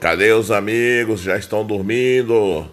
Cadê os amigos? Já estão dormindo?